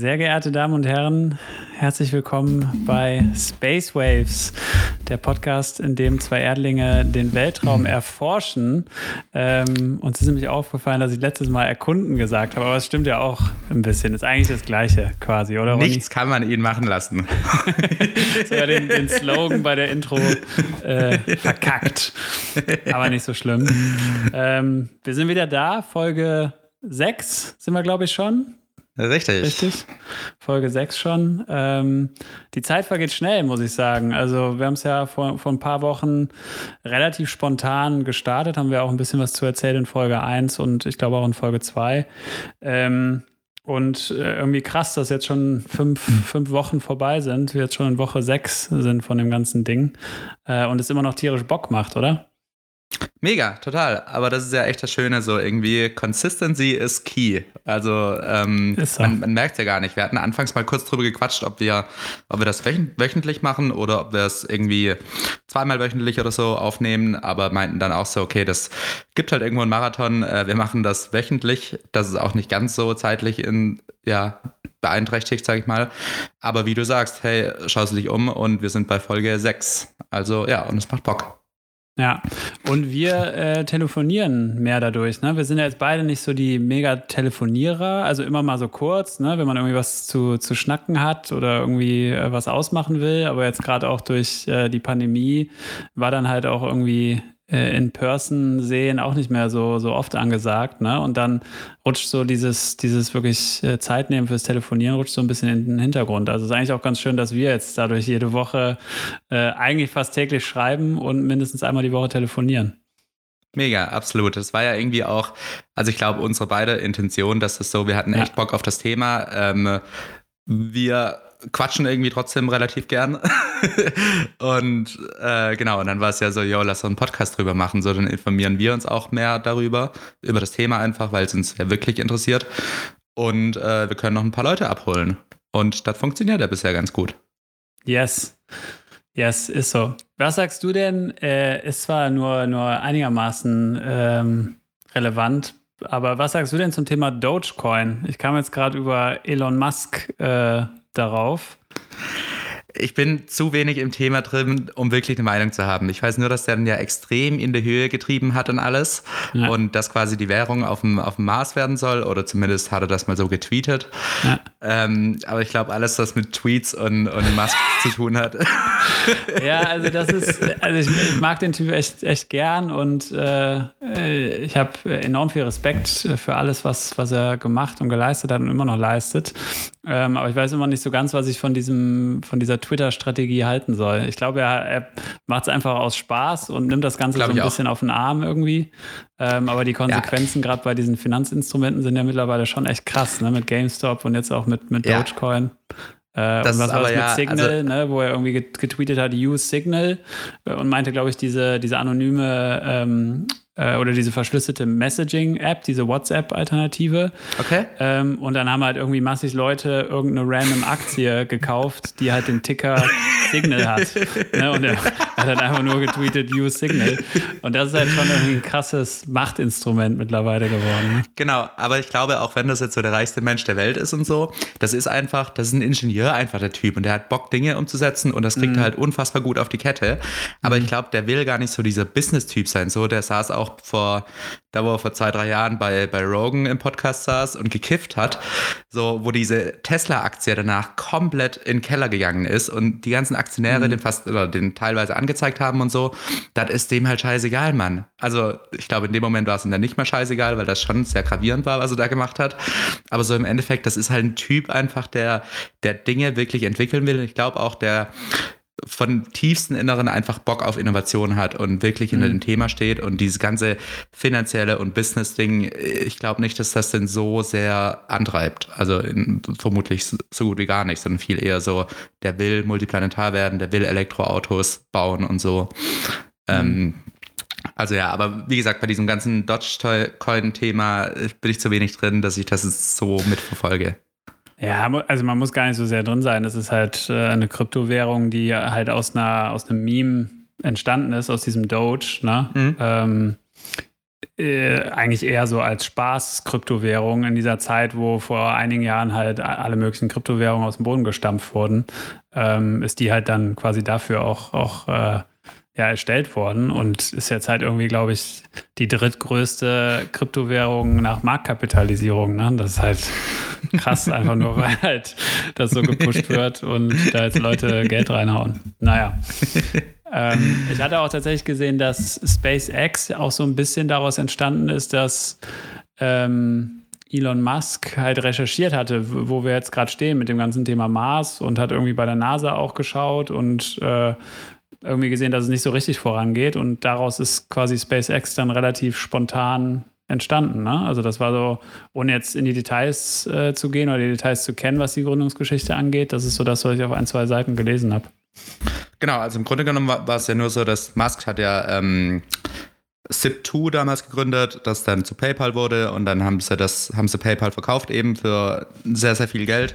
Sehr geehrte Damen und Herren, herzlich willkommen bei Space Waves, der Podcast, in dem zwei Erdlinge den Weltraum erforschen. Ähm, uns ist nämlich aufgefallen, dass ich letztes Mal erkunden gesagt habe, aber es stimmt ja auch ein bisschen. Ist eigentlich das Gleiche quasi, oder? Ronny? Nichts kann man ihn machen lassen. Sogar den, den Slogan bei der Intro äh, verkackt. Aber nicht so schlimm. Ähm, wir sind wieder da, Folge 6 sind wir, glaube ich, schon. Richtig. Richtig. Folge 6 schon. Ähm, die Zeit vergeht schnell, muss ich sagen. Also, wir haben es ja vor, vor ein paar Wochen relativ spontan gestartet, haben wir auch ein bisschen was zu erzählen in Folge 1 und ich glaube auch in Folge 2. Ähm, und äh, irgendwie krass, dass jetzt schon fünf, fünf Wochen vorbei sind, wir jetzt schon in Woche 6 sind von dem ganzen Ding. Äh, und es immer noch tierisch Bock macht, oder? Mega, total. Aber das ist ja echt das Schöne, so irgendwie Consistency is key. Also ähm, so. man, man merkt ja gar nicht. Wir hatten anfangs mal kurz drüber gequatscht, ob wir, ob wir das wöchentlich machen oder ob wir es irgendwie zweimal wöchentlich oder so aufnehmen, aber meinten dann auch so, okay, das gibt halt irgendwo einen Marathon. Äh, wir machen das wöchentlich. Das ist auch nicht ganz so zeitlich in, ja, beeinträchtigt, sag ich mal. Aber wie du sagst, hey, schau dich um und wir sind bei Folge 6. Also ja, und es macht Bock. Ja, und wir äh, telefonieren mehr dadurch. Ne? Wir sind ja jetzt beide nicht so die Mega-Telefonierer, also immer mal so kurz, ne? wenn man irgendwie was zu, zu schnacken hat oder irgendwie äh, was ausmachen will. Aber jetzt gerade auch durch äh, die Pandemie war dann halt auch irgendwie in Person sehen auch nicht mehr so, so oft angesagt. Ne? Und dann rutscht so dieses, dieses wirklich äh, Zeit nehmen fürs Telefonieren, rutscht so ein bisschen in den Hintergrund. Also es ist eigentlich auch ganz schön, dass wir jetzt dadurch jede Woche äh, eigentlich fast täglich schreiben und mindestens einmal die Woche telefonieren. Mega, absolut. Das war ja irgendwie auch, also ich glaube, unsere beide Intention, dass es so, wir hatten echt ja. Bock auf das Thema. Ähm, wir quatschen irgendwie trotzdem relativ gern. und äh, genau, und dann war es ja so, yo, lass uns einen Podcast drüber machen. So, dann informieren wir uns auch mehr darüber, über das Thema einfach, weil es uns ja wirklich interessiert. Und äh, wir können noch ein paar Leute abholen. Und das funktioniert ja bisher ganz gut. Yes. Yes, ist so. Was sagst du denn? Äh, ist zwar nur, nur einigermaßen ähm, relevant, aber was sagst du denn zum Thema Dogecoin? Ich kam jetzt gerade über Elon Musk äh, darauf. Ich bin zu wenig im Thema drin, um wirklich eine Meinung zu haben. Ich weiß nur, dass der dann ja extrem in die Höhe getrieben hat und alles. Ja. Und dass quasi die Währung auf dem, auf dem Mars werden soll. Oder zumindest hat er das mal so getweetet. Ja. Ähm, aber ich glaube, alles, was mit Tweets und, und Musk zu tun hat. Ja, also das ist, also ich, ich mag den Typ echt, echt gern und äh, ich habe enorm viel Respekt für alles, was, was er gemacht und geleistet hat und immer noch leistet. Ähm, aber ich weiß immer nicht so ganz, was ich von diesem, von dieser Twitter-Strategie halten soll. Ich glaube, er, er macht es einfach aus Spaß und nimmt das Ganze so ein bisschen auf den Arm irgendwie. Ähm, aber die Konsequenzen ja. gerade bei diesen Finanzinstrumenten sind ja mittlerweile schon echt krass, ne? Mit GameStop und jetzt auch mit, mit ja. Äh, das und was war das mit ja, Signal, also, ne, wo er irgendwie getweetet hat, use Signal äh, und meinte, glaube ich, diese, diese anonyme ähm, äh, oder diese verschlüsselte Messaging-App, diese WhatsApp-Alternative. Okay. Ähm, und dann haben halt irgendwie massig Leute irgendeine random Aktie gekauft, die halt den Ticker Signal hat. ne? Und er hat halt einfach nur getweetet, use Signal. Und das ist halt schon ein krasses Machtinstrument mittlerweile geworden. Ne? Genau, aber ich glaube, auch wenn das jetzt so der reichste Mensch der Welt ist und so, das ist einfach, das ist ein Ingenieur einfach der Typ und der hat Bock, Dinge umzusetzen und das kriegt mhm. er halt unfassbar gut auf die Kette. Aber mhm. ich glaube, der will gar nicht so dieser Business-Typ sein. So, der saß auch vor, da wo er vor zwei, drei Jahren bei, bei Rogan im Podcast saß und gekifft hat, so, wo diese Tesla-Aktie danach komplett in den Keller gegangen ist und die ganzen Aktionäre mhm. den fast oder den teilweise angezeigt haben und so, das ist dem halt scheißegal, Mann. Also, ich glaube, in dem Moment war es ihm dann nicht mehr scheißegal, weil das schon sehr gravierend war, was er da gemacht hat. Aber so im Endeffekt, das ist halt ein Typ einfach, der, der Dinge wirklich entwickeln will. Ich glaube auch, der von tiefsten Inneren einfach Bock auf Innovation hat und wirklich hinter mhm. dem Thema steht und dieses ganze finanzielle und Business-Ding, ich glaube nicht, dass das denn so sehr antreibt. Also in, vermutlich so gut wie gar nicht, sondern viel eher so, der will multiplanetar werden, der will Elektroautos bauen und so. Mhm. Ähm, also ja, aber wie gesagt, bei diesem ganzen Dogecoin-Thema bin ich zu wenig drin, dass ich das so mitverfolge. Ja, also man muss gar nicht so sehr drin sein. Das ist halt äh, eine Kryptowährung, die halt aus einer aus einem Meme entstanden ist, aus diesem Doge. Ne? Mhm. Ähm, äh, eigentlich eher so als Spaß-Kryptowährung in dieser Zeit, wo vor einigen Jahren halt alle möglichen Kryptowährungen aus dem Boden gestampft wurden, ähm, ist die halt dann quasi dafür auch, auch äh, ja, erstellt worden und ist jetzt halt irgendwie, glaube ich, die drittgrößte Kryptowährung nach Marktkapitalisierung. Ne? Das ist halt krass, einfach nur, weil halt das so gepusht wird und da jetzt Leute Geld reinhauen. Naja. ähm, ich hatte auch tatsächlich gesehen, dass SpaceX auch so ein bisschen daraus entstanden ist, dass ähm, Elon Musk halt recherchiert hatte, wo wir jetzt gerade stehen mit dem ganzen Thema Mars und hat irgendwie bei der NASA auch geschaut und äh, irgendwie gesehen, dass es nicht so richtig vorangeht und daraus ist quasi SpaceX dann relativ spontan entstanden. Ne? Also das war so, ohne jetzt in die Details äh, zu gehen oder die Details zu kennen, was die Gründungsgeschichte angeht, das ist so das, was ich auf ein, zwei Seiten gelesen habe. Genau, also im Grunde genommen war, es ja nur so, dass Musk hat ja ähm, Zip2 damals gegründet, das dann zu PayPal wurde und dann haben sie das, haben sie PayPal verkauft eben für sehr, sehr viel Geld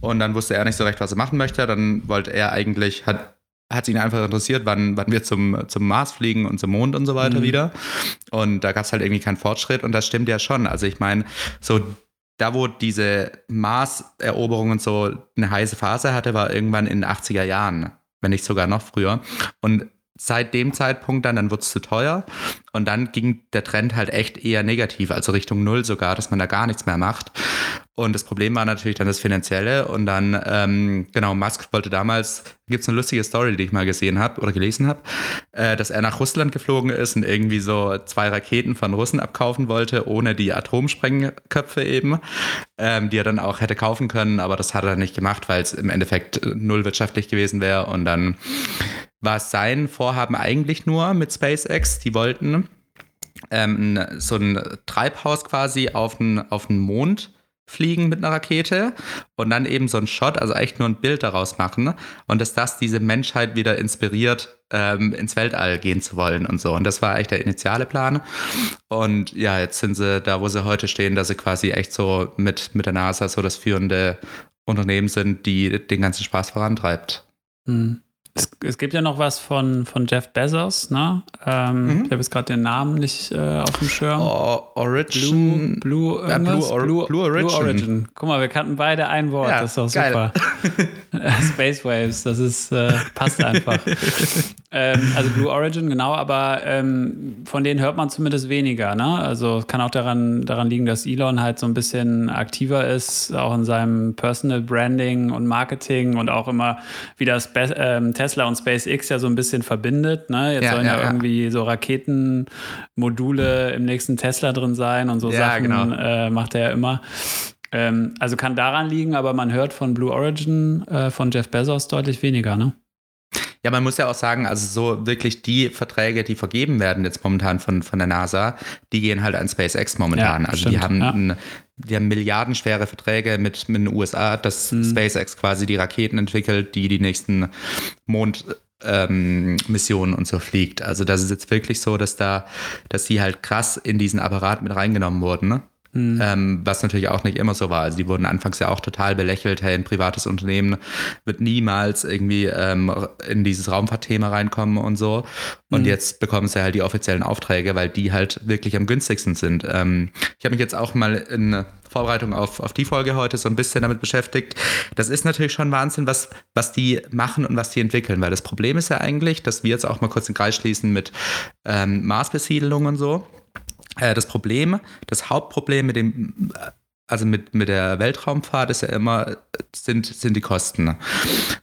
und dann wusste er nicht so recht, was er machen möchte. Dann wollte er eigentlich, hat hat ihn einfach interessiert, wann, wann wir zum, zum Mars fliegen und zum Mond und so weiter mhm. wieder. Und da gab es halt irgendwie keinen Fortschritt und das stimmt ja schon. Also ich meine, so da, wo diese Mars-Eroberung und so eine heiße Phase hatte, war irgendwann in den 80er Jahren, wenn nicht sogar noch früher. Und seit dem Zeitpunkt dann, dann wurde es zu teuer. Und dann ging der Trend halt echt eher negativ, also Richtung Null sogar, dass man da gar nichts mehr macht. Und das Problem war natürlich dann das Finanzielle. Und dann, ähm, genau, Musk wollte damals, gibt es eine lustige Story, die ich mal gesehen habe oder gelesen habe, äh, dass er nach Russland geflogen ist und irgendwie so zwei Raketen von Russen abkaufen wollte, ohne die Atomsprengköpfe eben, ähm, die er dann auch hätte kaufen können, aber das hat er nicht gemacht, weil es im Endeffekt null wirtschaftlich gewesen wäre. Und dann war sein Vorhaben eigentlich nur mit SpaceX. Die wollten ähm, so ein Treibhaus quasi auf den, auf den Mond fliegen mit einer Rakete und dann eben so ein Shot, also echt nur ein Bild daraus machen und dass das diese Menschheit wieder inspiriert, ähm, ins Weltall gehen zu wollen und so. Und das war echt der initiale Plan. Und ja, jetzt sind sie da, wo sie heute stehen, dass sie quasi echt so mit, mit der NASA so das führende Unternehmen sind, die den ganzen Spaß vorantreibt. Mhm. Es, es, gibt ja noch was von, von Jeff Bezos, ne? Ähm, mhm. Ich habe jetzt gerade den Namen nicht äh, auf dem Schirm. Oh, Origin. Blue, Blue, ja, Blue, Or Blue, Blue, Origin. Blue, Origin. Guck mal, wir kannten beide ein Wort. Ja, das ist doch super. Space Waves, das ist, äh, passt einfach. ähm, also Blue Origin, genau, aber ähm, von denen hört man zumindest weniger, ne? Also es kann auch daran, daran liegen, dass Elon halt so ein bisschen aktiver ist, auch in seinem Personal Branding und Marketing und auch immer wieder das Be ähm, Tesla und SpaceX ja so ein bisschen verbindet. Ne? Jetzt ja, sollen ja, ja, irgendwie so Raketenmodule im nächsten Tesla drin sein und so Sachen genau. äh, macht er ja immer. Ähm, also kann daran liegen, aber man hört von Blue Origin äh, von Jeff Bezos deutlich weniger, ne? Ja, man muss ja auch sagen, also so wirklich die Verträge, die vergeben werden jetzt momentan von, von der NASA, die gehen halt an SpaceX momentan. Ja, also stimmt, die haben ja. ein, die haben milliardenschwere Verträge mit, mit den USA, dass mhm. SpaceX quasi die Raketen entwickelt, die die nächsten Mondmissionen ähm, und so fliegt. Also das ist jetzt wirklich so, dass da, dass sie halt krass in diesen Apparat mit reingenommen wurden. Ne? Mhm. Ähm, was natürlich auch nicht immer so war. Also die wurden anfangs ja auch total belächelt, hey, ein privates Unternehmen wird niemals irgendwie ähm, in dieses Raumfahrtthema reinkommen und so. Und mhm. jetzt bekommen sie halt die offiziellen Aufträge, weil die halt wirklich am günstigsten sind. Ähm, ich habe mich jetzt auch mal in Vorbereitung auf, auf die Folge heute so ein bisschen damit beschäftigt. Das ist natürlich schon Wahnsinn, was, was die machen und was die entwickeln, weil das Problem ist ja eigentlich, dass wir jetzt auch mal kurz den Kreis schließen mit ähm, Marsbesiedelung und so. Äh, das Problem, das Hauptproblem mit dem, also mit, mit der Weltraumfahrt ist ja immer, sind, sind die Kosten.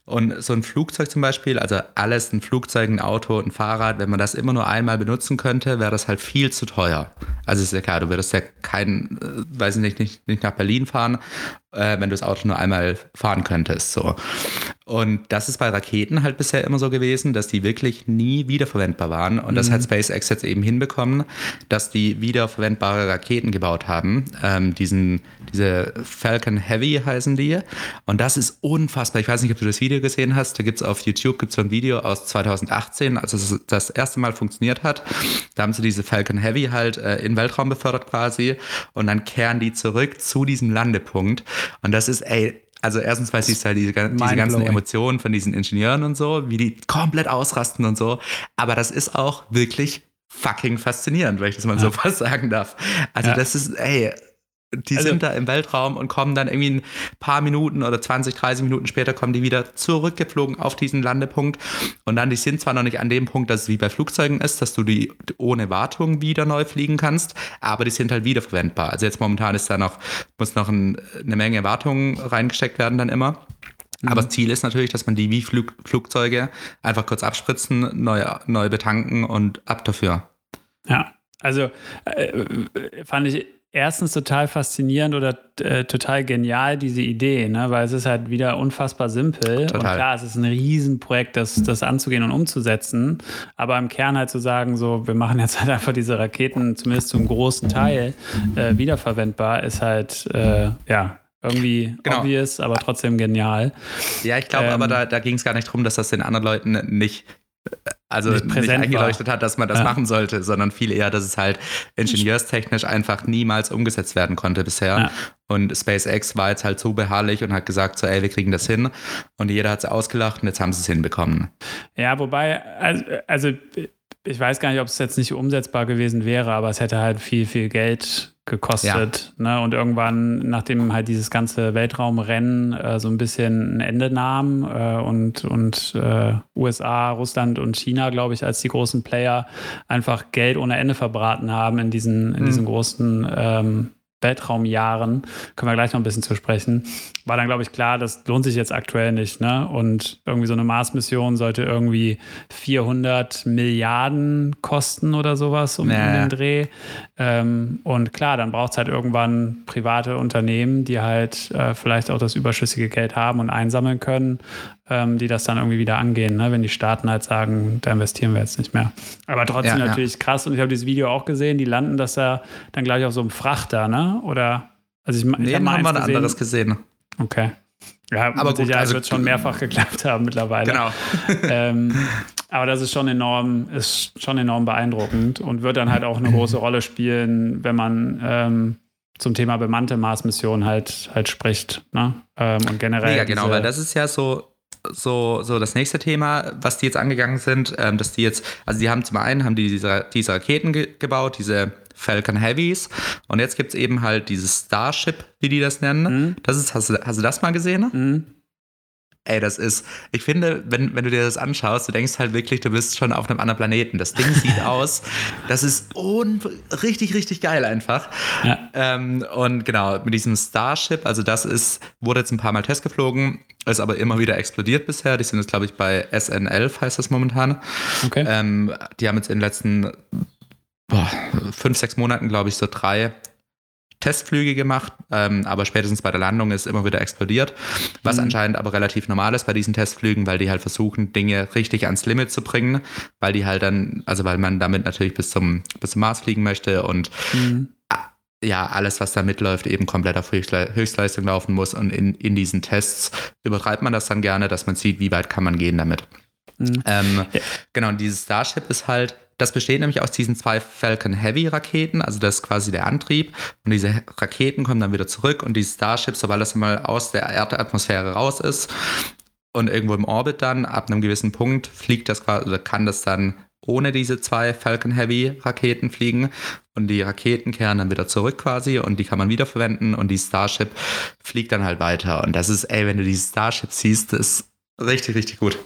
Und so ein Flugzeug zum Beispiel, also alles, ein Flugzeug, ein Auto, ein Fahrrad, wenn man das immer nur einmal benutzen könnte, wäre das halt viel zu teuer. Also ist ja klar, du würdest ja kein, äh, weiß ich nicht, nicht, nicht nach Berlin fahren, äh, wenn du das Auto nur einmal fahren könntest. So. Und das ist bei Raketen halt bisher immer so gewesen, dass die wirklich nie wiederverwendbar waren. Und mhm. das hat SpaceX jetzt eben hinbekommen, dass die wiederverwendbare Raketen gebaut haben. Ähm, diesen, diese Falcon Heavy heißen die. Und das ist unfassbar. Ich weiß nicht, ob du das Video gesehen hast. Da gibt es auf YouTube gibt's so ein Video aus 2018, als es das erste Mal funktioniert hat. Da haben sie diese Falcon Heavy halt äh, in Weltraum befördert quasi. Und dann kehren die zurück zu diesem Landepunkt. Und das ist, ey, also erstens weiß ich halt diese, diese ganzen Emotionen von diesen Ingenieuren und so, wie die komplett ausrasten und so. Aber das ist auch wirklich fucking faszinierend, wenn ich das mal ja. so fast sagen darf. Also ja. das ist, ey, die also, sind da im Weltraum und kommen dann irgendwie ein paar Minuten oder 20, 30 Minuten später kommen die wieder zurückgeflogen auf diesen Landepunkt. Und dann, die sind zwar noch nicht an dem Punkt, dass es wie bei Flugzeugen ist, dass du die ohne Wartung wieder neu fliegen kannst, aber die sind halt wiederverwendbar. Also jetzt momentan ist da noch, muss noch ein, eine Menge Wartung reingesteckt werden dann immer. Mhm. Aber das Ziel ist natürlich, dass man die wie Flug, Flugzeuge einfach kurz abspritzen, neu, neu betanken und ab dafür. Ja, also äh, fand ich erstens total faszinierend oder äh, total genial, diese Idee, ne? weil es ist halt wieder unfassbar simpel. Total. Und klar, es ist ein Riesenprojekt, das, das anzugehen und umzusetzen. Aber im Kern halt zu sagen, so, wir machen jetzt halt einfach diese Raketen zumindest zum großen Teil äh, wiederverwendbar, ist halt, äh, ja, irgendwie genau. obvious, aber trotzdem genial. Ja, ich glaube, ähm, aber da, da ging es gar nicht darum, dass das den anderen Leuten nicht also nicht, nicht eingeleuchtet war. hat, dass man das ja. machen sollte, sondern viel eher, dass es halt ingenieurstechnisch einfach niemals umgesetzt werden konnte bisher. Ja. Und SpaceX war jetzt halt so beharrlich und hat gesagt, so, ey, wir kriegen das hin. Und jeder hat es ausgelacht und jetzt haben sie es hinbekommen. Ja, wobei, also, also ich weiß gar nicht, ob es jetzt nicht umsetzbar gewesen wäre, aber es hätte halt viel, viel Geld gekostet. Ja. Ne? Und irgendwann, nachdem halt dieses ganze Weltraumrennen äh, so ein bisschen ein Ende nahm äh, und, und äh, USA, Russland und China, glaube ich, als die großen Player einfach Geld ohne Ende verbraten haben in diesen, in mhm. diesen großen ähm, Weltraumjahren, können wir gleich noch ein bisschen zu sprechen, war dann, glaube ich, klar, das lohnt sich jetzt aktuell nicht. Ne? Und irgendwie so eine Mars-Mission sollte irgendwie 400 Milliarden kosten oder sowas um, naja. den Dreh. Ähm, und klar, dann braucht es halt irgendwann private Unternehmen, die halt äh, vielleicht auch das überschüssige Geld haben und einsammeln können, ähm, die das dann irgendwie wieder angehen, ne? wenn die Staaten halt sagen, da investieren wir jetzt nicht mehr. Aber trotzdem ja, natürlich ja. krass. Und ich habe dieses Video auch gesehen, die landen das da dann gleich auf so einem Frachter, ne? Oder also ich, nee, ich hab haben wir ein anderes gesehen. Okay. Ja, aber gut, also wird schon mehrfach geklappt haben mittlerweile. Genau. ähm, aber das ist schon enorm, ist schon enorm beeindruckend und wird dann halt auch eine große Rolle spielen, wenn man ähm, zum Thema bemannte Mars-Mission halt, halt spricht. Ne? Ähm, und generell. Ja, genau, weil das ist ja so, so, so das nächste Thema, was die jetzt angegangen sind, ähm, dass die jetzt, also die haben zum einen haben die diese, diese Raketen ge gebaut, diese Falcon Heavies. Und jetzt gibt es eben halt dieses Starship, wie die das nennen. Mhm. Das ist, hast du, hast du das mal gesehen? Mhm. Ey, das ist, ich finde, wenn, wenn du dir das anschaust, du denkst halt wirklich, du bist schon auf einem anderen Planeten. Das Ding sieht aus, das ist richtig, richtig geil einfach. Ja. Ähm, und genau, mit diesem Starship, also das ist, wurde jetzt ein paar Mal testgeflogen, ist aber immer wieder explodiert bisher. Die sind jetzt, glaube ich, bei SN11, heißt das momentan. Okay. Ähm, die haben jetzt in den letzten boah, fünf, sechs Monaten, glaube ich, so drei Testflüge gemacht, ähm, aber spätestens bei der Landung ist immer wieder explodiert, was mhm. anscheinend aber relativ normal ist bei diesen Testflügen, weil die halt versuchen, Dinge richtig ans Limit zu bringen, weil die halt dann, also weil man damit natürlich bis zum, bis zum Mars fliegen möchte und mhm. ja, alles, was da mitläuft, eben komplett auf Höchstleistung laufen muss und in, in diesen Tests übertreibt man das dann gerne, dass man sieht, wie weit kann man gehen damit. Mhm. Ähm, ja. Genau, und dieses Starship ist halt das besteht nämlich aus diesen zwei Falcon Heavy Raketen, also das ist quasi der Antrieb. Und diese Raketen kommen dann wieder zurück und die Starships, sobald das mal aus der Erdatmosphäre raus ist und irgendwo im Orbit dann, ab einem gewissen Punkt, fliegt das quasi, oder kann das dann ohne diese zwei Falcon Heavy Raketen fliegen. Und die Raketen kehren dann wieder zurück quasi und die kann man wiederverwenden und die Starship fliegt dann halt weiter. Und das ist, ey, wenn du diese Starship siehst, das ist richtig, richtig gut.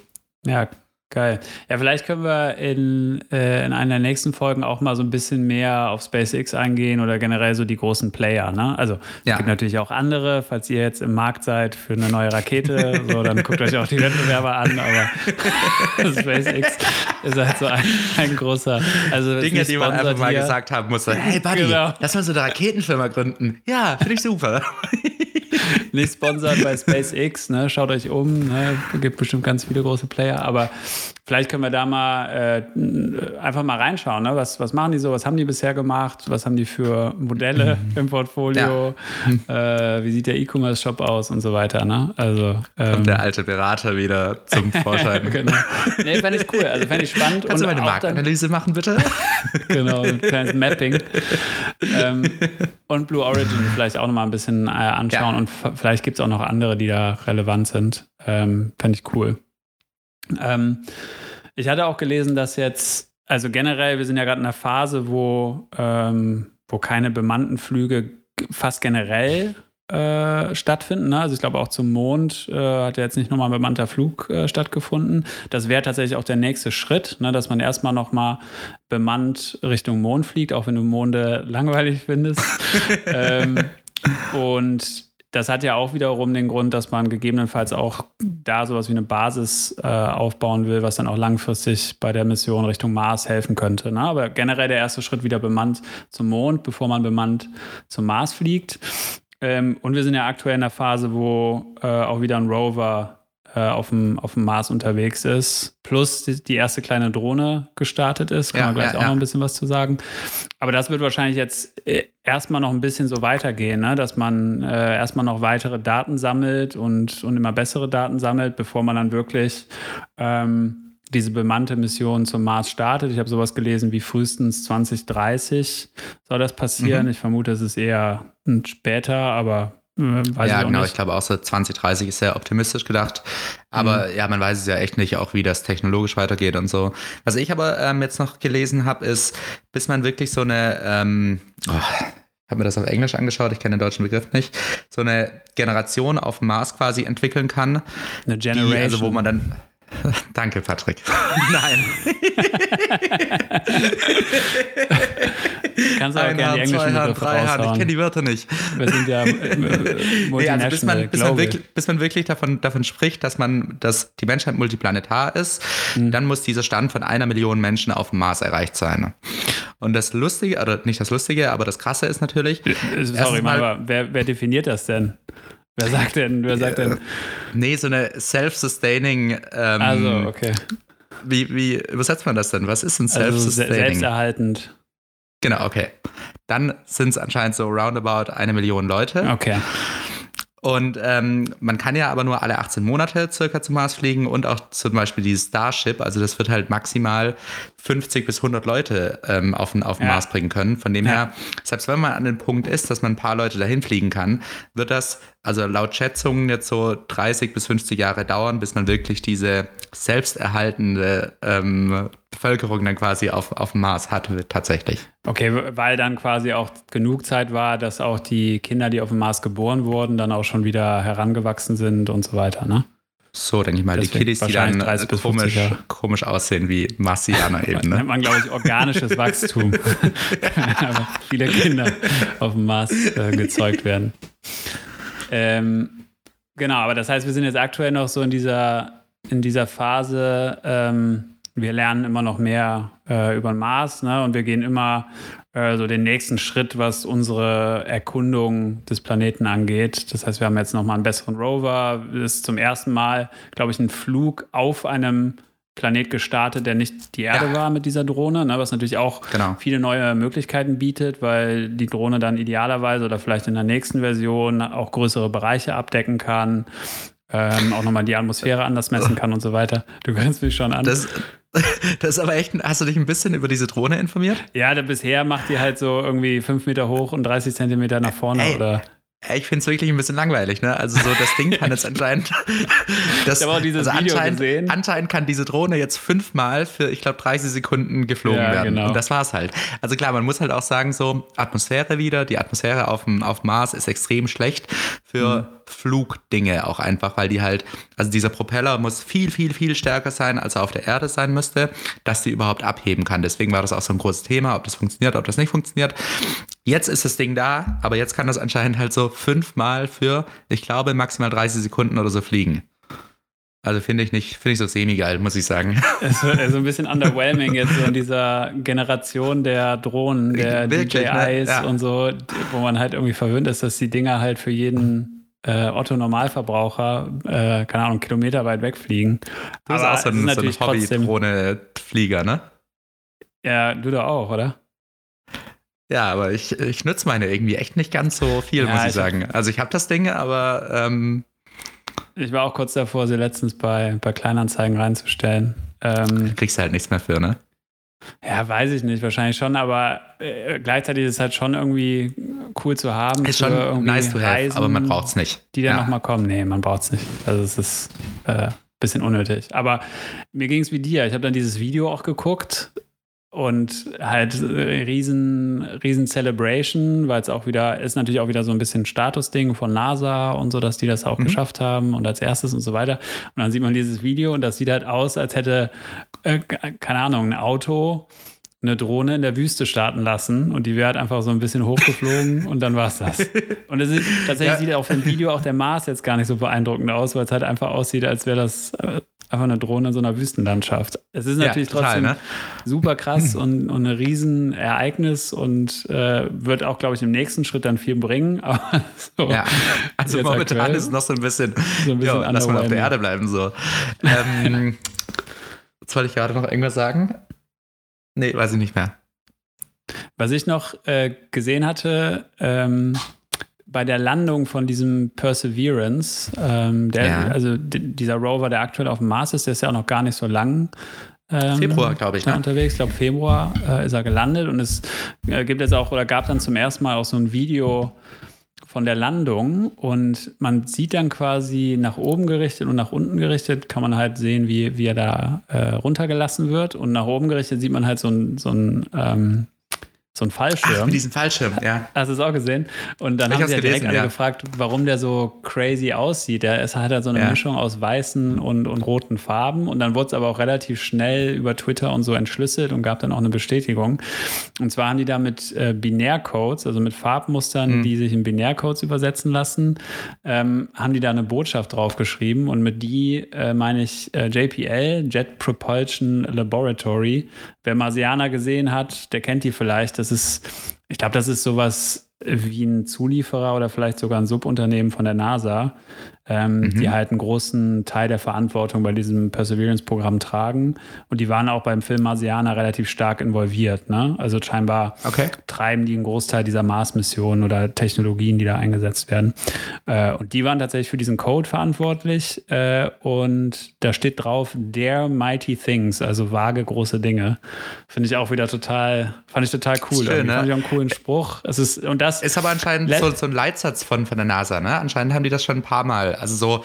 Ja, Geil. Ja, vielleicht können wir in, äh, in einer der nächsten Folgen auch mal so ein bisschen mehr auf SpaceX eingehen oder generell so die großen Player. Ne? Also es gibt natürlich auch andere. Falls ihr jetzt im Markt seid für eine neue Rakete, so, dann guckt euch auch die Wettbewerber an. Aber SpaceX ist halt so ein, ein großer. Also Dinge, die man einfach mal gesagt haben muss. Hey Buddy, genau. lass mal so eine Raketenfirma gründen. Ja, finde ich super. nicht sponsert bei SpaceX, ne? Schaut euch um, ne? Gibt bestimmt ganz viele große Player, aber vielleicht können wir da mal äh, einfach mal reinschauen, ne? Was, was machen die so? Was haben die bisher gemacht? Was haben die für Modelle mhm. im Portfolio? Ja. Äh, wie sieht der E-Commerce-Shop aus und so weiter, ne? Also ähm, Kommt der alte Berater wieder zum Vorschein. genau. Nee, fände ich cool. Also fände ich spannend. Kannst und du mal eine Marktanalyse machen, bitte? genau, ein kleines Mapping. ähm, und Blue Origin vielleicht auch nochmal ein bisschen äh, anschauen ja. und vielleicht gibt es auch noch andere, die da relevant sind. Ähm, Fände ich cool. Ähm, ich hatte auch gelesen, dass jetzt also generell, wir sind ja gerade in einer Phase, wo, ähm, wo keine bemannten Flüge fast generell äh, stattfinden. Ne? Also ich glaube auch zum Mond äh, hat ja jetzt nicht nochmal ein bemannter Flug äh, stattgefunden. Das wäre tatsächlich auch der nächste Schritt, ne? dass man erstmal nochmal bemannt Richtung Mond fliegt, auch wenn du Monde langweilig findest. ähm, und das hat ja auch wiederum den Grund, dass man gegebenenfalls auch da sowas wie eine Basis äh, aufbauen will, was dann auch langfristig bei der Mission Richtung Mars helfen könnte. Ne? Aber generell der erste Schritt wieder bemannt zum Mond, bevor man bemannt zum Mars fliegt. Ähm, und wir sind ja aktuell in der Phase, wo äh, auch wieder ein Rover äh, auf, dem, auf dem Mars unterwegs ist, plus die, erste kleine Drohne gestartet ist. Kann ja, man gleich ja, auch ja. noch ein bisschen was zu sagen. Aber das wird wahrscheinlich jetzt äh, erstmal noch ein bisschen so weitergehen, ne? dass man äh, erstmal noch weitere Daten sammelt und, und immer bessere Daten sammelt, bevor man dann wirklich ähm, diese bemannte Mission zum Mars startet. Ich habe sowas gelesen wie frühestens 2030 soll das passieren. Mhm. Ich vermute, es ist eher später, aber weiß ja, ich genau. Nicht. Ich glaube auch so 2030 ist sehr optimistisch gedacht. Aber mhm. ja, man weiß es ja echt nicht, auch wie das technologisch weitergeht und so. Was ich aber ähm, jetzt noch gelesen habe, ist, bis man wirklich so eine, ähm, oh, habe mir das auf Englisch angeschaut, ich kenne den deutschen Begriff nicht, so eine Generation auf dem Mars quasi entwickeln kann. Eine Generation. Die, also wo man dann Danke, Patrick. Nein. Kannst du auch gerne die englischen Hand, drei Hand. Ich kenne die Wörter nicht. Wir sind ja nee, also bis man, bis man, wirklich, bis man wirklich davon, davon spricht, dass man, dass die Menschheit multiplanetar ist, mhm. dann muss dieser Stand von einer Million Menschen auf dem Mars erreicht sein. Und das Lustige, oder nicht das Lustige, aber das Krasse ist natürlich. Sorry, mal, aber wer, wer definiert das denn? Wer sagt denn, wer sagt denn? Nee, so eine self-sustaining. Ähm, also, okay. Wie, wie übersetzt man das denn? Was ist ein self-sustaining? Also selbsterhaltend. Genau, okay. Dann sind es anscheinend so roundabout eine Million Leute. Okay. Und ähm, man kann ja aber nur alle 18 Monate circa zum Mars fliegen und auch zum Beispiel dieses Starship, also das wird halt maximal 50 bis 100 Leute ähm, auf den, auf den ja. Mars bringen können. Von dem ja. her, selbst wenn man an dem Punkt ist, dass man ein paar Leute dahin fliegen kann, wird das also laut Schätzungen jetzt so 30 bis 50 Jahre dauern, bis man wirklich diese selbsterhaltende ähm, Bevölkerung dann quasi auf, auf dem Mars hat, tatsächlich. Okay, weil dann quasi auch genug Zeit war, dass auch die Kinder, die auf dem Mars geboren wurden, dann auch schon wieder herangewachsen sind und so weiter, ne? So, denke ich mal, Deswegen die Kiddies, die dann komisch, komisch aussehen wie Marsianer eben. Ne? Nennt man, glaube ich, organisches Wachstum. Aber viele Kinder auf dem Mars äh, gezeugt werden. Ähm, genau, aber das heißt, wir sind jetzt aktuell noch so in dieser, in dieser Phase, ähm, wir lernen immer noch mehr äh, über den Mars ne? und wir gehen immer äh, so den nächsten Schritt, was unsere Erkundung des Planeten angeht. Das heißt, wir haben jetzt nochmal einen besseren Rover. Das ist zum ersten Mal, glaube ich, ein Flug auf einem Planet gestartet, der nicht die Erde ja. war mit dieser Drohne, ne, was natürlich auch genau. viele neue Möglichkeiten bietet, weil die Drohne dann idealerweise oder vielleicht in der nächsten Version auch größere Bereiche abdecken kann, ähm, auch nochmal die Atmosphäre anders messen kann und so weiter. Du kannst mich schon an. Das, das ist aber echt, hast du dich ein bisschen über diese Drohne informiert? Ja, bisher macht die halt so irgendwie fünf Meter hoch und 30 Zentimeter nach vorne Ey, oder. Ich finde es wirklich ein bisschen langweilig, ne? Also so das Ding kann jetzt anscheinend. Das, ich habe auch dieses also Video anscheinend, gesehen. Anscheinend kann diese Drohne jetzt fünfmal für, ich glaube, 30 Sekunden geflogen ja, werden. Genau. Und das war's halt. Also klar, man muss halt auch sagen, so Atmosphäre wieder. Die Atmosphäre auf dem auf Mars ist extrem schlecht für mhm. Flugdinge auch einfach, weil die halt, also dieser Propeller muss viel, viel, viel stärker sein, als er auf der Erde sein müsste, dass die überhaupt abheben kann. Deswegen war das auch so ein großes Thema, ob das funktioniert, ob das nicht funktioniert. Jetzt ist das Ding da, aber jetzt kann das anscheinend halt so fünfmal für, ich glaube, maximal 30 Sekunden oder so fliegen. Also finde ich nicht, finde ich so semi-geil, muss ich sagen. Es ist so ein bisschen underwhelming jetzt so in dieser Generation der Drohnen, der Wirklich, DJIs ne? ja. und so, wo man halt irgendwie verwöhnt ist, dass die Dinger halt für jeden äh, Otto-Normalverbraucher, äh, keine Ahnung, Kilometer weit wegfliegen. Du bist auch so ein, so ein Hobby-Drohne-Flieger, ne? Ja, du da auch, oder? Ja, aber ich, ich nutze meine irgendwie echt nicht ganz so viel, ja, muss ich, ich sagen. Also ich habe das Ding, aber ähm, ich war auch kurz davor, sie letztens bei, bei Kleinanzeigen reinzustellen. Ähm, Kriegst du halt nichts mehr für, ne? Ja, weiß ich nicht, wahrscheinlich schon, aber äh, gleichzeitig ist es halt schon irgendwie cool zu haben. Ist schon nice to have, Reisen, aber man braucht es nicht. Die dann ja. nochmal kommen. Nee, man braucht es nicht. Also es ist ein äh, bisschen unnötig. Aber mir ging es wie dir. Ich habe dann dieses Video auch geguckt und halt äh, riesen, riesen Celebration, weil es auch wieder, ist natürlich auch wieder so ein bisschen Statusding von NASA und so, dass die das auch mhm. geschafft haben und als erstes und so weiter. Und dann sieht man dieses Video und das sieht halt aus, als hätte, äh, keine Ahnung, ein Auto eine Drohne in der Wüste starten lassen und die wäre halt einfach so ein bisschen hochgeflogen und dann war es das. Und es ist, tatsächlich ja. sieht auf dem Video auch der Mars jetzt gar nicht so beeindruckend aus, weil es halt einfach aussieht, als wäre das äh, einfach eine Drohne in so einer Wüstenlandschaft. Es ist natürlich ja, total, trotzdem ne? super krass und, und ein Riesenereignis und äh, wird auch, glaube ich, im nächsten Schritt dann viel bringen. Aber so, ja, also momentan aktuell, ist noch so ein bisschen, so ein bisschen jo, lass mal auf der Erde bleiben so. ähm, jetzt wollte ich gerade noch irgendwas sagen. Nee, weiß ich nicht mehr. Was ich noch äh, gesehen hatte, ähm, bei der Landung von diesem Perseverance, ähm, der, ja. also dieser Rover, der aktuell auf dem Mars ist, der ist ja auch noch gar nicht so lang. Ähm, Februar, glaube ich, ne? unterwegs. Ich glaube, Februar äh, ist er gelandet und es äh, gibt jetzt auch oder gab dann zum ersten Mal auch so ein Video von der Landung und man sieht dann quasi nach oben gerichtet und nach unten gerichtet, kann man halt sehen, wie, wie er da äh, runtergelassen wird und nach oben gerichtet sieht man halt so ein, so ein ähm, so ein Fallschirm. Ach, mit diesem Fallschirm, ja. Hast du es auch gesehen? Und dann ich haben sie ja direkt alle ja. gefragt, warum der so crazy aussieht. Der ist, hat halt so eine ja. Mischung aus weißen und, und roten Farben. Und dann wurde es aber auch relativ schnell über Twitter und so entschlüsselt und gab dann auch eine Bestätigung. Und zwar haben die da mit äh, Binärcodes, also mit Farbmustern, mhm. die sich in Binärcodes übersetzen lassen, ähm, haben die da eine Botschaft draufgeschrieben. Und mit die äh, meine ich äh, JPL, Jet Propulsion Laboratory. Wer Marsianer gesehen hat, der kennt die vielleicht. Das ist, ich glaube, das ist sowas wie ein Zulieferer oder vielleicht sogar ein Subunternehmen von der NASA, ähm, mhm. die halt einen großen Teil der Verantwortung bei diesem Perseverance-Programm tragen. Und die waren auch beim Film Marsianer relativ stark involviert. Ne? Also scheinbar okay. treiben die einen Großteil dieser Mars-Missionen oder Technologien, die da eingesetzt werden. Äh, und die waren tatsächlich für diesen Code verantwortlich. Äh, und da steht drauf, Dare Mighty Things, also vage große Dinge. Finde ich auch wieder total, fand ich total cool. Schön, ne? Fand ich auch einen coolen Spruch. Es ist, und das ist aber anscheinend so, so ein Leitsatz von, von der NASA, ne? Anscheinend haben die das schon ein paar Mal also so.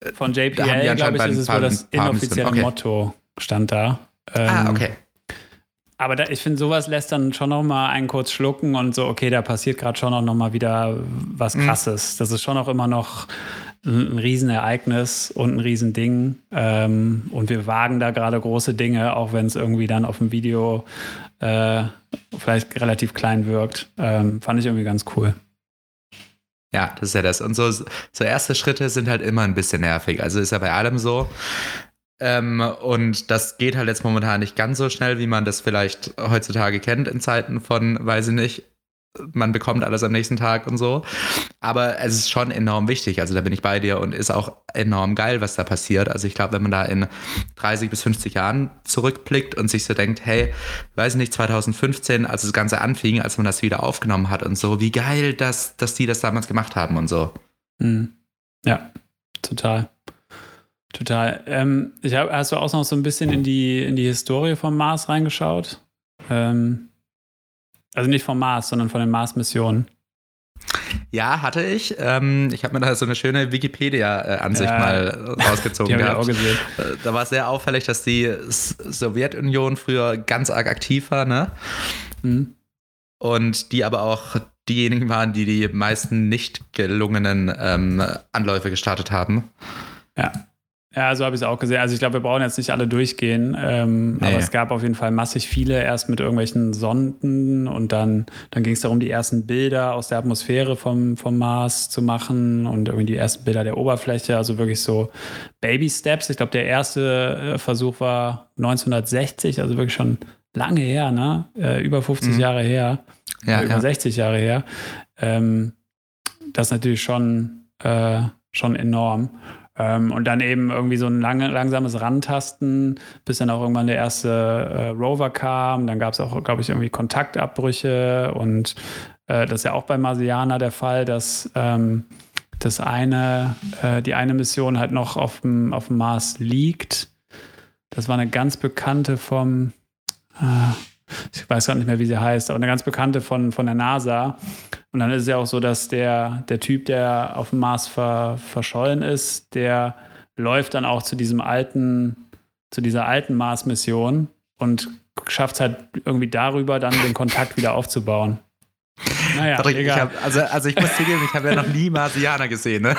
Äh, Von JPL, glaube ich, ist es wohl das inoffizielle okay. Motto, stand da. Ah, ähm, ah, okay. Aber da, ich finde, sowas lässt dann schon noch mal einen kurz schlucken und so, okay, da passiert gerade schon noch mal wieder was mhm. Krasses. Mhm. Das ist schon auch immer noch ein, ein Riesenereignis und ein Riesending. Ähm, und wir wagen da gerade große Dinge, auch wenn es irgendwie dann auf dem Video äh, vielleicht relativ klein wirkt. Ähm, fand ich irgendwie ganz cool. Ja, das ist ja das. Und so, so erste Schritte sind halt immer ein bisschen nervig. Also ist ja bei allem so. Ähm, und das geht halt jetzt momentan nicht ganz so schnell, wie man das vielleicht heutzutage kennt in Zeiten von, weiß ich nicht, man bekommt alles am nächsten Tag und so. Aber es ist schon enorm wichtig. Also da bin ich bei dir und ist auch enorm geil, was da passiert. Also ich glaube, wenn man da in 30 bis 50 Jahren zurückblickt und sich so denkt, hey, weiß nicht, 2015, als das Ganze anfing, als man das wieder aufgenommen hat und so, wie geil, dass, dass die das damals gemacht haben und so. Mhm. Ja, total. Total. Ähm, ich hab, hast du auch noch so ein bisschen in die, in die Historie vom Mars reingeschaut? Ähm, also nicht vom Mars, sondern von den Mars-Missionen. Ja, hatte ich. Ähm, ich habe mir da so eine schöne Wikipedia-Ansicht ja, mal rausgezogen. die gehabt. Auch gesehen. Äh, da war es sehr auffällig, dass die Sowjetunion früher ganz arg aktiv war, ne? Mhm. Und die aber auch diejenigen waren, die die meisten nicht gelungenen ähm, Anläufe gestartet haben. Ja. Ja, so habe ich es auch gesehen. Also ich glaube, wir brauchen jetzt nicht alle durchgehen, ähm, nee. aber es gab auf jeden Fall massig viele, erst mit irgendwelchen Sonden und dann, dann ging es darum, die ersten Bilder aus der Atmosphäre vom, vom Mars zu machen und irgendwie die ersten Bilder der Oberfläche, also wirklich so Baby Steps. Ich glaube, der erste äh, Versuch war 1960, also wirklich schon lange her, ne? Äh, über 50 mhm. Jahre her, ja, über ja. 60 Jahre her. Ähm, das ist natürlich schon, äh, schon enorm. Ähm, und dann eben irgendwie so ein lange, langsames Rantasten, bis dann auch irgendwann der erste äh, Rover kam. Dann gab es auch, glaube ich, irgendwie Kontaktabbrüche und äh, das ist ja auch bei Marsianer der Fall, dass ähm, das eine, äh, die eine Mission halt noch auf dem, auf dem Mars liegt. Das war eine ganz bekannte vom, äh, ich weiß gar nicht mehr, wie sie heißt, aber eine ganz bekannte von, von der NASA. Und dann ist es ja auch so, dass der, der Typ, der auf dem Mars ver, verschollen ist, der läuft dann auch zu diesem alten, zu dieser alten Mars-Mission. Und schafft es halt irgendwie darüber dann den Kontakt wieder aufzubauen. Naja, Patrick, egal. Ich hab, also, also ich muss zugeben, ich habe ja noch nie Marsianer gesehen. Ne?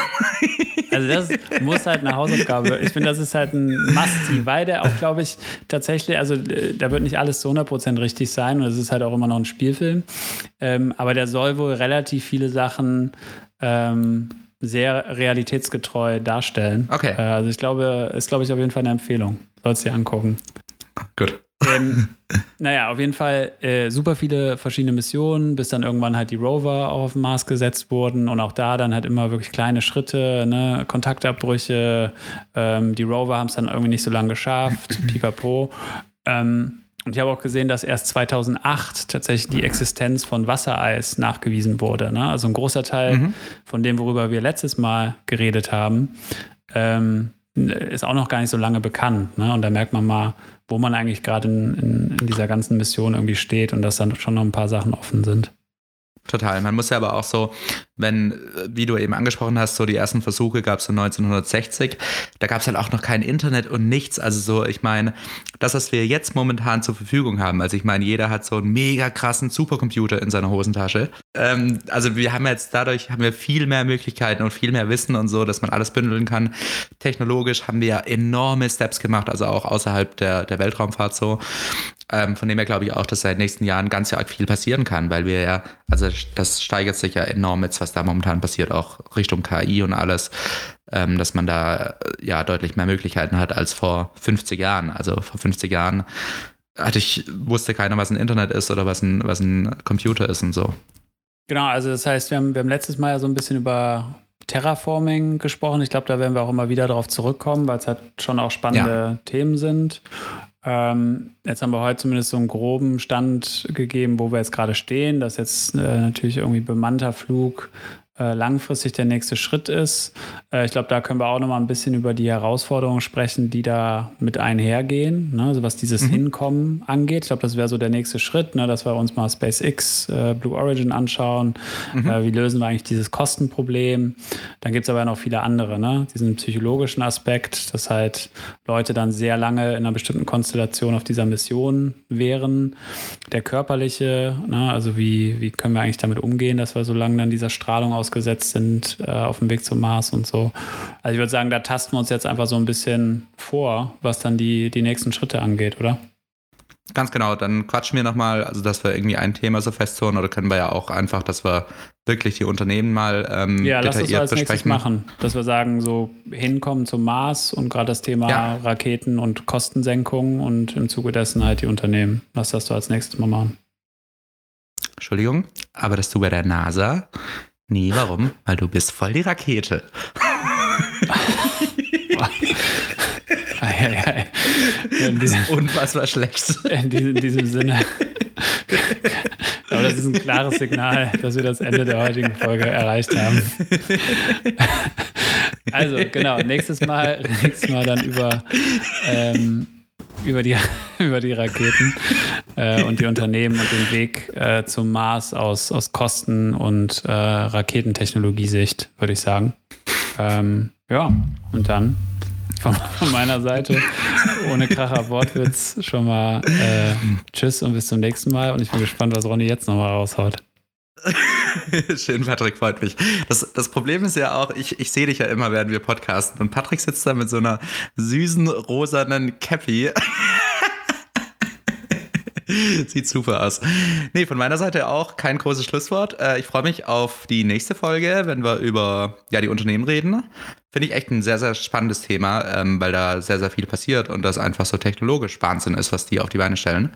Also das muss halt eine Hausaufgabe. Ich finde, das ist halt ein Must-See, weil der auch, glaube ich, tatsächlich, also äh, da wird nicht alles zu 100% richtig sein und es ist halt auch immer noch ein Spielfilm. Ähm, aber der soll wohl relativ viele Sachen ähm, sehr realitätsgetreu darstellen. Okay. Äh, also ich glaube, ist, glaube ich, auf jeden Fall eine Empfehlung. Sollst du dir angucken. Gut. Ähm, naja, auf jeden Fall äh, super viele verschiedene Missionen, bis dann irgendwann halt die Rover auch auf den Mars gesetzt wurden und auch da dann halt immer wirklich kleine Schritte, ne? Kontaktabbrüche. Ähm, die Rover haben es dann irgendwie nicht so lange geschafft, pipapo. Ähm, und ich habe auch gesehen, dass erst 2008 tatsächlich die Existenz von Wassereis nachgewiesen wurde. Ne? Also ein großer Teil mhm. von dem, worüber wir letztes Mal geredet haben, ähm, ist auch noch gar nicht so lange bekannt. Ne? Und da merkt man mal, wo man eigentlich gerade in, in, in, dieser ganzen Mission irgendwie steht und dass dann schon noch ein paar Sachen offen sind. Total. Man muss ja aber auch so, wenn, wie du eben angesprochen hast, so die ersten Versuche gab es so 1960, da gab es halt auch noch kein Internet und nichts. Also so, ich meine, das, was wir jetzt momentan zur Verfügung haben, also ich meine, jeder hat so einen mega krassen Supercomputer in seiner Hosentasche. Ähm, also wir haben jetzt dadurch haben wir viel mehr Möglichkeiten und viel mehr Wissen und so, dass man alles bündeln kann. Technologisch haben wir ja enorme Steps gemacht, also auch außerhalb der, der Weltraumfahrt so. Ähm, von dem her glaube ich auch, dass seit nächsten Jahren ganz arg viel passieren kann, weil wir ja, also das steigert sich ja enorm jetzt, was da momentan passiert, auch Richtung KI und alles, ähm, dass man da äh, ja deutlich mehr Möglichkeiten hat als vor 50 Jahren. Also vor 50 Jahren hatte ich, wusste keiner, was ein Internet ist oder was ein, was ein Computer ist und so. Genau, also das heißt, wir haben, wir haben letztes Mal ja so ein bisschen über Terraforming gesprochen. Ich glaube, da werden wir auch immer wieder darauf zurückkommen, weil es halt schon auch spannende ja. Themen sind. Ähm, jetzt haben wir heute zumindest so einen groben Stand gegeben, wo wir jetzt gerade stehen, dass jetzt äh, natürlich irgendwie bemannter Flug äh, langfristig der nächste Schritt ist. Äh, ich glaube, da können wir auch noch mal ein bisschen über die Herausforderungen sprechen, die da mit einhergehen, ne? also was dieses mhm. Hinkommen angeht. Ich glaube, das wäre so der nächste Schritt, ne? dass wir uns mal SpaceX, äh, Blue Origin anschauen. Mhm. Äh, wie lösen wir eigentlich dieses Kostenproblem? Dann gibt es aber noch viele andere, ne? diesen psychologischen Aspekt, dass halt Leute dann sehr lange in einer bestimmten Konstellation auf dieser Mission wären. Der körperliche, ne? also wie, wie können wir eigentlich damit umgehen, dass wir so lange dann dieser Strahlung aus ausgesetzt sind äh, auf dem Weg zum Mars und so. Also ich würde sagen, da tasten wir uns jetzt einfach so ein bisschen vor, was dann die, die nächsten Schritte angeht, oder? Ganz genau, dann quatschen wir nochmal, also dass wir irgendwie ein Thema so festzurren oder können wir ja auch einfach, dass wir wirklich die Unternehmen mal ähm, ja, detailliert lass das so besprechen. machen, dass wir sagen, so hinkommen zum Mars und gerade das Thema ja. Raketen und Kostensenkung und im Zuge dessen halt die Unternehmen. Lass das du als nächstes mal machen. Entschuldigung, aber dass du bei der NASA Nee, warum? Weil du bist voll die Rakete. In diesem, Unfassbar schlecht. In diesem, in diesem Sinne. Aber das ist ein klares Signal, dass wir das Ende der heutigen Folge erreicht haben. Also, genau, nächstes Mal, nächstes Mal dann über ähm, über die, über die Raketen äh, und die Unternehmen und den Weg äh, zum Mars aus, aus Kosten- und äh, Raketentechnologiesicht, würde ich sagen. Ähm, ja, und dann von, von, meiner Seite ohne Kracher Wortwitz schon mal äh, Tschüss und bis zum nächsten Mal. Und ich bin gespannt, was Ronny jetzt nochmal raushaut. Schön, Patrick, freut mich. Das, das Problem ist ja auch, ich, ich sehe dich ja immer, während wir podcasten. Und Patrick sitzt da mit so einer süßen, rosanen Cappy. Sieht super aus. Nee, von meiner Seite auch kein großes Schlusswort. Äh, ich freue mich auf die nächste Folge, wenn wir über ja, die Unternehmen reden. Finde ich echt ein sehr, sehr spannendes Thema, ähm, weil da sehr, sehr viel passiert und das einfach so technologisch Wahnsinn ist, was die auf die Beine stellen.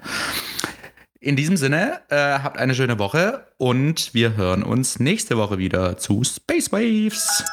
In diesem Sinne, äh, habt eine schöne Woche und wir hören uns nächste Woche wieder zu Space Waves.